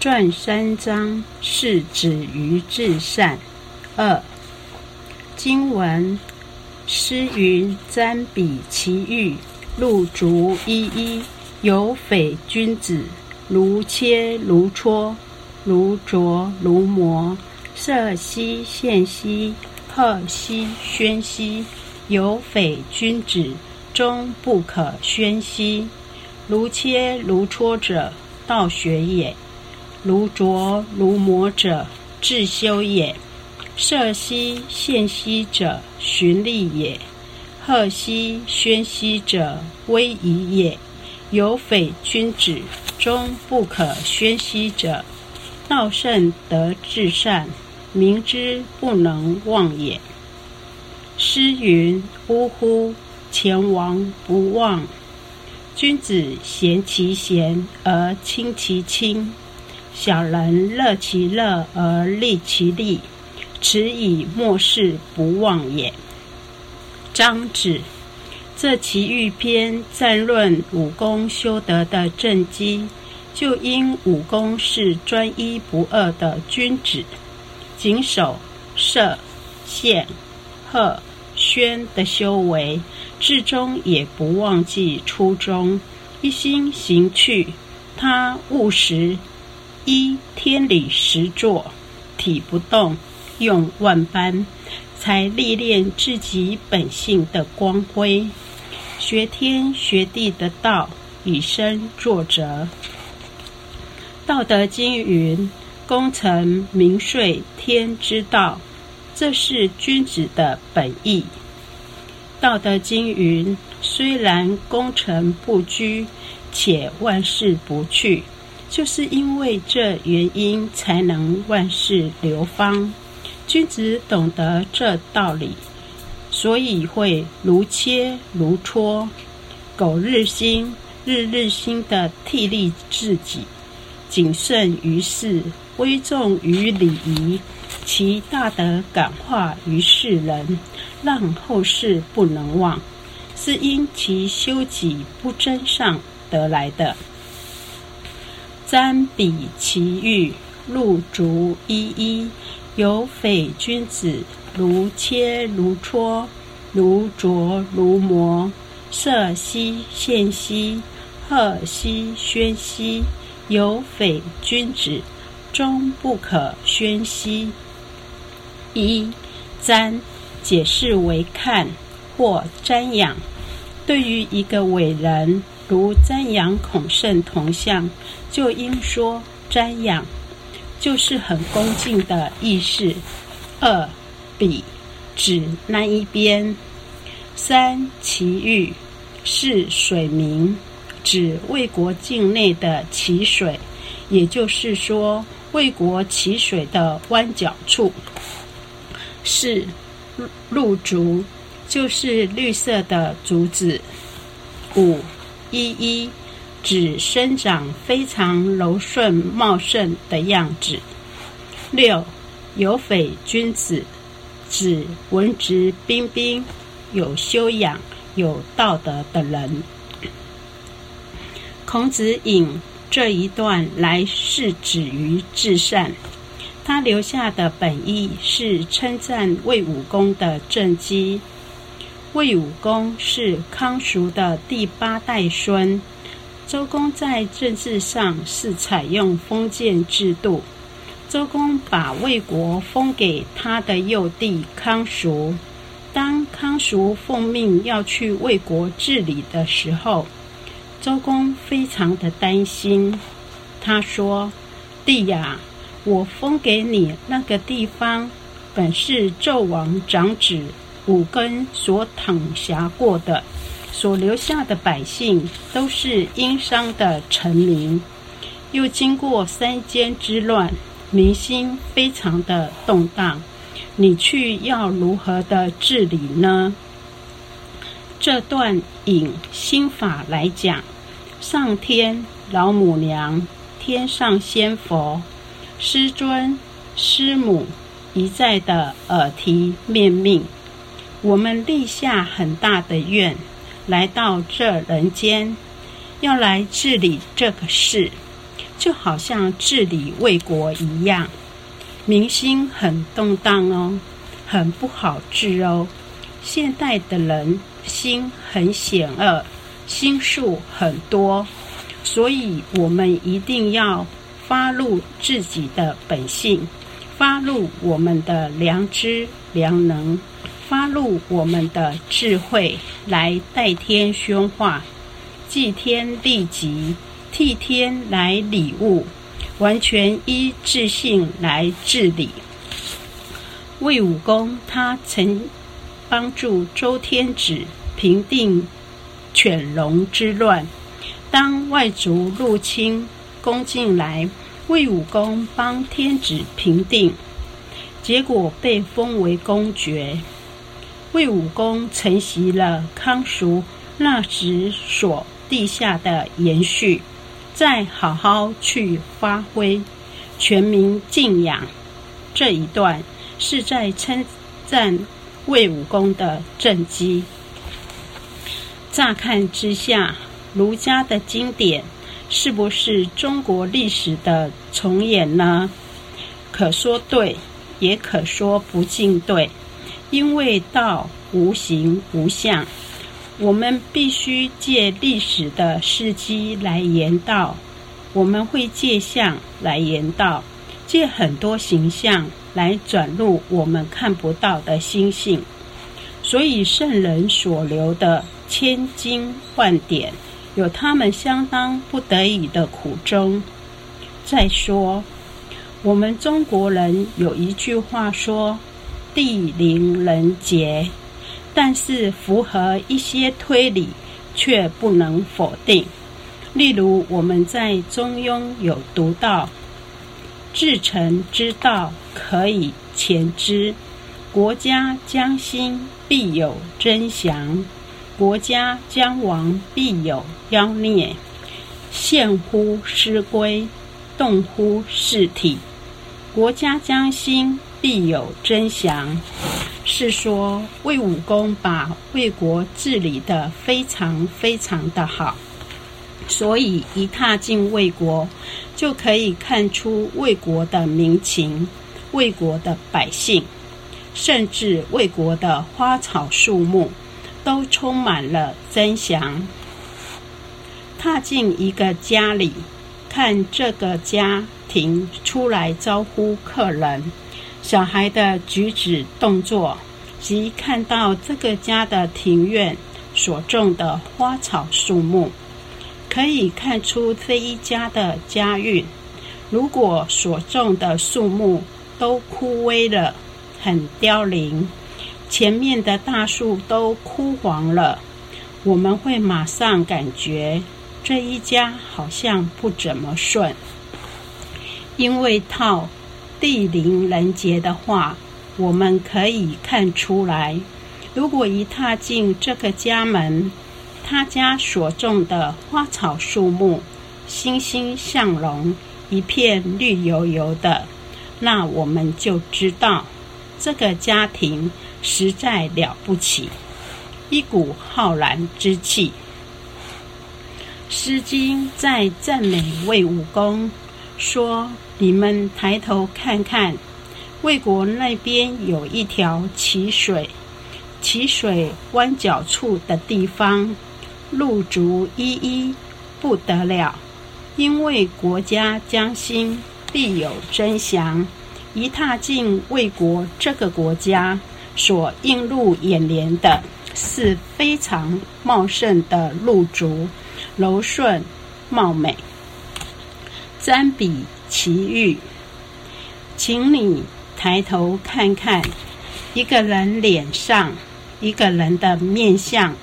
传三章是止于至善。二经文诗云：“瞻彼其玉，露竹依依。有匪君子，如切如磋，如琢如磨。色兮宪兮，赫兮宣兮。有匪君子，终不可宣兮。如切如磋者，道学也。”如琢如磨者，自修也；色兮宪兮者，循利也；赫兮宣兮者，威仪也。有匪君子，终不可宣兮者，道圣德至善，明之不能忘也。诗云：“呜呼！前王不忘。君子贤其贤而亲其亲。”小人乐其乐而利其利，此以末世不忘也。张子，这奇遇篇赞论武功修德的正机，就因武功是专一不二的君子，谨守射、宪、赫、宣的修为，至终也不忘记初衷，一心行去。他务实。一天理实作，体不动，用万般，才历练自己本性的光辉。学天学地的道，以身作则。道德经云：“功成名遂天之道。”这是君子的本意。道德经云：“虽然功成不居，且万事不去。”就是因为这原因，才能万事流芳。君子懂得这道理，所以会如切如磋，苟日新，日日新的替立自己，谨慎于事，威重于礼仪，其大德感化于世人，让后世不能忘，是因其修己不争上得来的。瞻彼其玉，露竹依依。有匪君子，如切如磋，如琢如磨。色兮宪兮，赫兮宣兮。有匪君子，终不可宣兮。一瞻，解释为看或瞻仰。对于一个伟人。如瞻仰孔圣铜像，就应说瞻仰，就是很恭敬的意思。二比指那一边。三奇遇是水名，指魏国境内的淇水，也就是说魏国淇水的弯角处。四露竹就是绿色的竹子。五一一指生长非常柔顺茂盛的样子。六有匪君子，指文质彬彬、有修养、有道德的人。孔子引这一段来是止于至善，他留下的本意是称赞魏武公的政绩。魏武公是康叔的第八代孙。周公在政治上是采用封建制度。周公把魏国封给他的幼弟康叔。当康叔奉命要去魏国治理的时候，周公非常的担心。他说：“弟呀，我封给你那个地方，本是纣王长子。”五根所躺辖过的，所留下的百姓都是殷商的臣民，又经过三监之乱，民心非常的动荡。你去要如何的治理呢？这段引心法来讲，上天、老母娘、天上仙佛、师尊、师母一再的耳提面命。我们立下很大的愿，来到这人间，要来治理这个事。就好像治理魏国一样，民心很动荡哦，很不好治哦。现代的人心很险恶，心术很多，所以我们一定要发露自己的本性，发露我们的良知良能。发露我们的智慧来代天宣化，祭天立吉，替天来礼物，完全依自性来治理。魏武公他曾帮助周天子平定犬戎之乱，当外族入侵攻进来，魏武公帮天子平定，结果被封为公爵。魏武公承袭了康叔那时所立下的延续，再好好去发挥，全民敬仰。这一段是在称赞魏武公的政绩。乍看之下，儒家的经典是不是中国历史的重演呢？可说对，也可说不尽对。因为道无形无相，我们必须借历史的事迹来言道；我们会借相来言道，借很多形象来转入我们看不到的心性。所以圣人所留的千经万典，有他们相当不得已的苦衷。再说，我们中国人有一句话说。地灵人杰，但是符合一些推理，却不能否定。例如，我们在《中庸》有读到：“至诚之道，可以前之；国家将兴，必有真祥；国家将亡，必有妖孽。现乎师归，动乎事体。国家将兴。”必有真祥，是说魏武公把魏国治理的非常非常的好，所以一踏进魏国，就可以看出魏国的民情、魏国的百姓，甚至魏国的花草树木，都充满了真祥。踏进一个家里，看这个家庭出来招呼客人。小孩的举止动作，及看到这个家的庭院所种的花草树木，可以看出这一家的家运。如果所种的树木都枯萎了，很凋零，前面的大树都枯黄了，我们会马上感觉这一家好像不怎么顺，因为套。地灵人杰的话，我们可以看出来。如果一踏进这个家门，他家所种的花草树木欣欣向荣，一片绿油油的，那我们就知道这个家庭实在了不起，一股浩然之气。《诗经》在赞美魏武公，说。你们抬头看看，魏国那边有一条淇水，淇水弯角处的地方，路竹依依，不得了。因为国家将兴，必有真祥。一踏进魏国这个国家，所映入眼帘的是非常茂盛的路足，柔顺貌美。占比。奇遇，请你抬头看看一个人脸上，一个人的面相，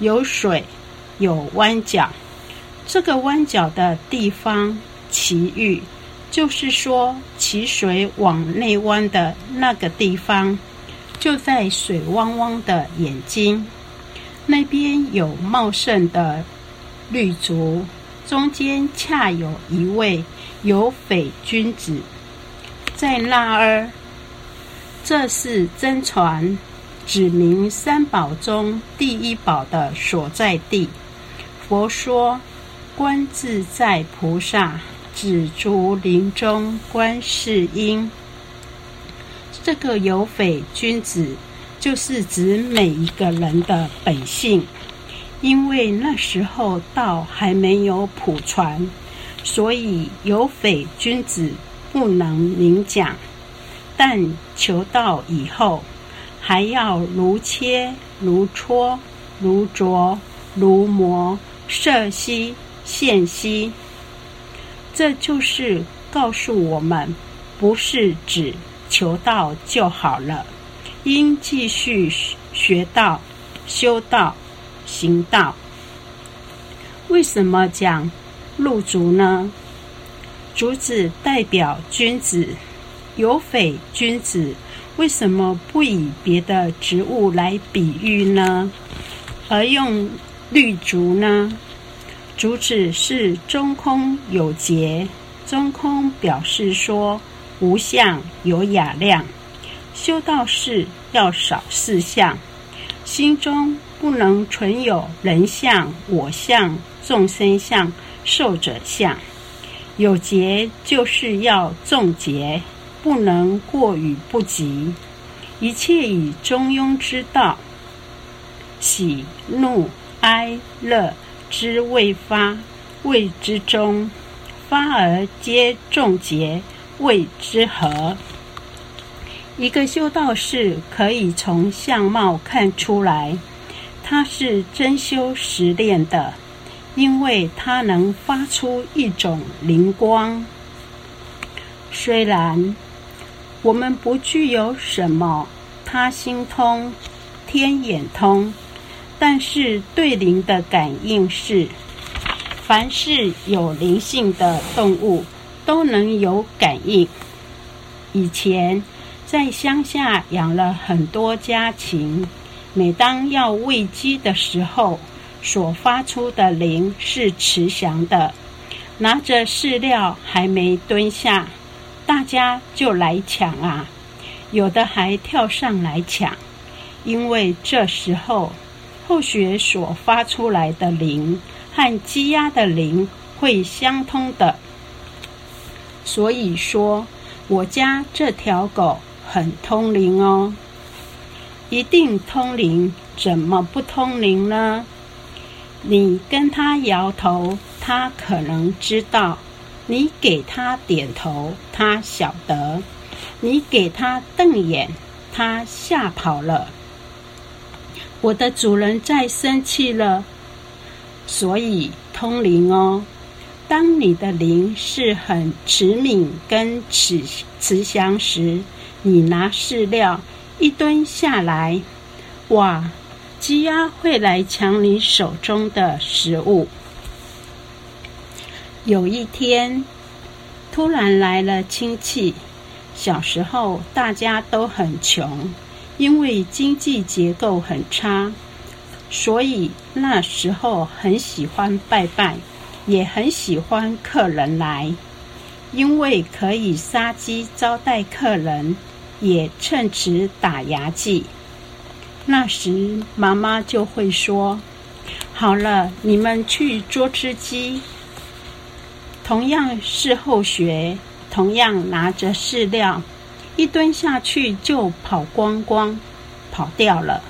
有水，有弯角。这个弯角的地方，奇遇，就是说奇水往内弯的那个地方，就在水汪汪的眼睛那边有茂盛的绿竹，中间恰有一位。有匪君子在那儿，这是真传，指明三宝中第一宝的所在地。佛说，观自在菩萨紫竹林中观世音。这个有匪君子，就是指每一个人的本性。因为那时候道还没有普传，所以有匪君子不能明讲。但求道以后，还要如切、如磋、如琢、如磨、摄息、现息。这就是告诉我们，不是只求道就好了，应继续学道、修道。行道，为什么讲入竹呢？竹子代表君子，有匪君子，为什么不以别的植物来比喻呢？而用绿竹呢？竹子是中空有节，中空表示说无相有雅量。修道士要少四相，心中。不能存有人相、我相、众生相、寿者相。有节就是要重节，不能过与不及。一切以中庸之道，喜怒哀乐之未发，谓之中；发而皆重节，谓之和。一个修道士可以从相貌看出来。他是真修实练的，因为他能发出一种灵光。虽然我们不具有什么他心通、天眼通，但是对灵的感应是，凡是有灵性的动物都能有感应。以前在乡下养了很多家禽。每当要喂鸡的时候，所发出的铃是慈祥的。拿着饲料还没蹲下，大家就来抢啊！有的还跳上来抢，因为这时候后学所发出来的铃和鸡鸭的铃会相通的。所以说，我家这条狗很通灵哦。一定通灵，怎么不通灵呢？你跟他摇头，他可能知道；你给他点头，他晓得；你给他瞪眼，他吓跑了。我的主人在生气了，所以通灵哦。当你的灵是很慈悯跟慈慈祥时，你拿饲料。一蹲下来，哇！鸡鸭会来抢你手中的食物。有一天，突然来了亲戚。小时候大家都很穷，因为经济结构很差，所以那时候很喜欢拜拜，也很喜欢客人来，因为可以杀鸡招待客人。也趁此打牙祭。那时妈妈就会说：“好了，你们去捉只鸡。”同样是后学，同样拿着饲料，一蹲下去就跑光光，跑掉了。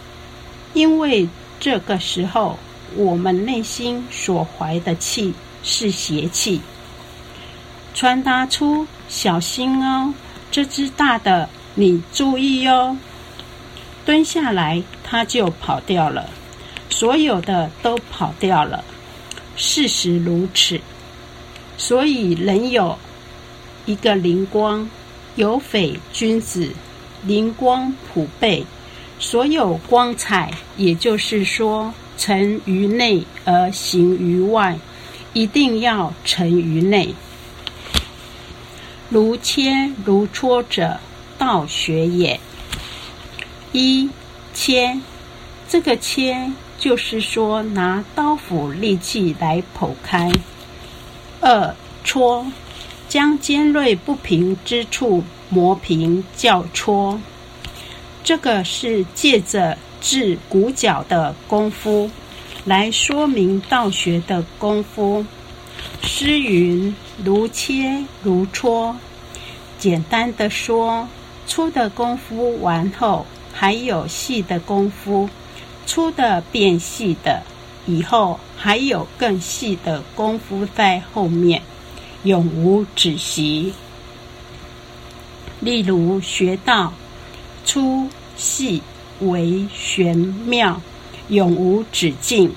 因为这个时候我们内心所怀的气是邪气，传达出小心哦，这只大的。你注意哟，蹲下来，它就跑掉了，所有的都跑掉了。事实如此，所以人有一个灵光，有匪君子，灵光普备，所有光彩，也就是说，成于内而行于外，一定要成于内，如切如磋者。道学也。一切，这个切就是说拿刀斧利器来剖开。二戳，将尖锐不平之处磨平，叫戳。这个是借着治骨脚的功夫来说明道学的功夫。诗云：“如切如磋。”简单的说，粗的功夫完后，还有细的功夫；粗的变细的，以后还有更细的功夫在后面，永无止息。例如学道，粗细为玄妙，永无止境，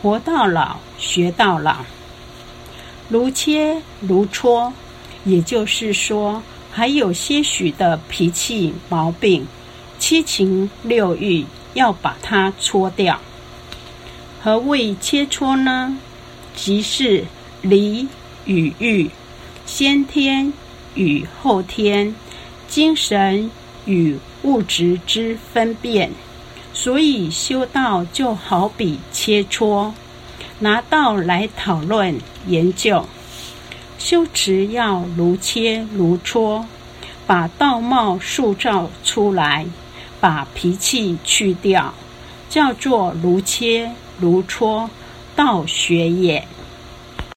活到老学到老。如切如磋，也就是说，还有些许的脾气毛病、七情六欲，要把它搓掉。何谓切磋呢？即是理与欲，先天与后天。精神与物质之分辨，所以修道就好比切磋，拿道来讨论研究。修持要如切如磋，把道貌塑造出来，把脾气去掉，叫做如切如磋道学也。